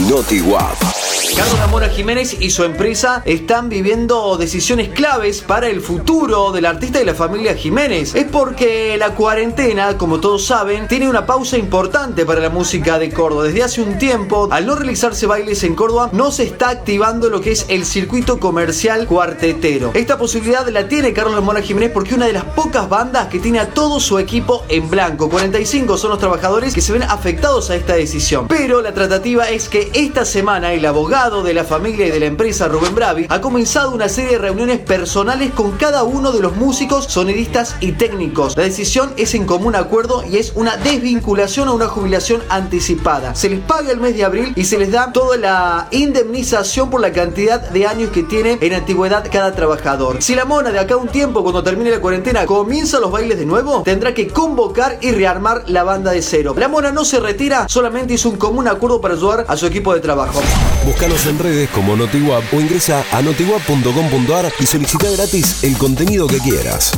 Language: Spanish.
NotiWap. Carlos Ramona Jiménez y su empresa están viviendo decisiones claves para el futuro del artista y la familia Jiménez. Es porque la cuarentena, como todos saben, tiene una pausa importante para la música de Córdoba. Desde hace un tiempo, al no realizarse bailes en Córdoba, no se está activando lo que es el circuito comercial cuartetero. Esta posibilidad la tiene Carlos Ramona Jiménez porque una de las pocas bandas que tiene a todo su equipo en blanco. 45 son los trabajadores que se ven afectados a esta decisión. Pero la tratativa es que esta semana el abogado de la familia y de la empresa Rubén Bravi ha comenzado una serie de reuniones personales con cada uno de los músicos, sonidistas y técnicos. La decisión es en común acuerdo y es una desvinculación a una jubilación anticipada. Se les paga el mes de abril y se les da toda la indemnización por la cantidad de años que tiene en antigüedad cada trabajador. Si la mona de acá un tiempo, cuando termine la cuarentena, comienza los bailes de nuevo, tendrá que convocar y rearmar la banda de cero. La mona no se retira, solamente hizo un común acuerdo para ayudar a su equipo de trabajo en redes como NotiWap o ingresa a notiwap.com.ar y solicita gratis el contenido que quieras.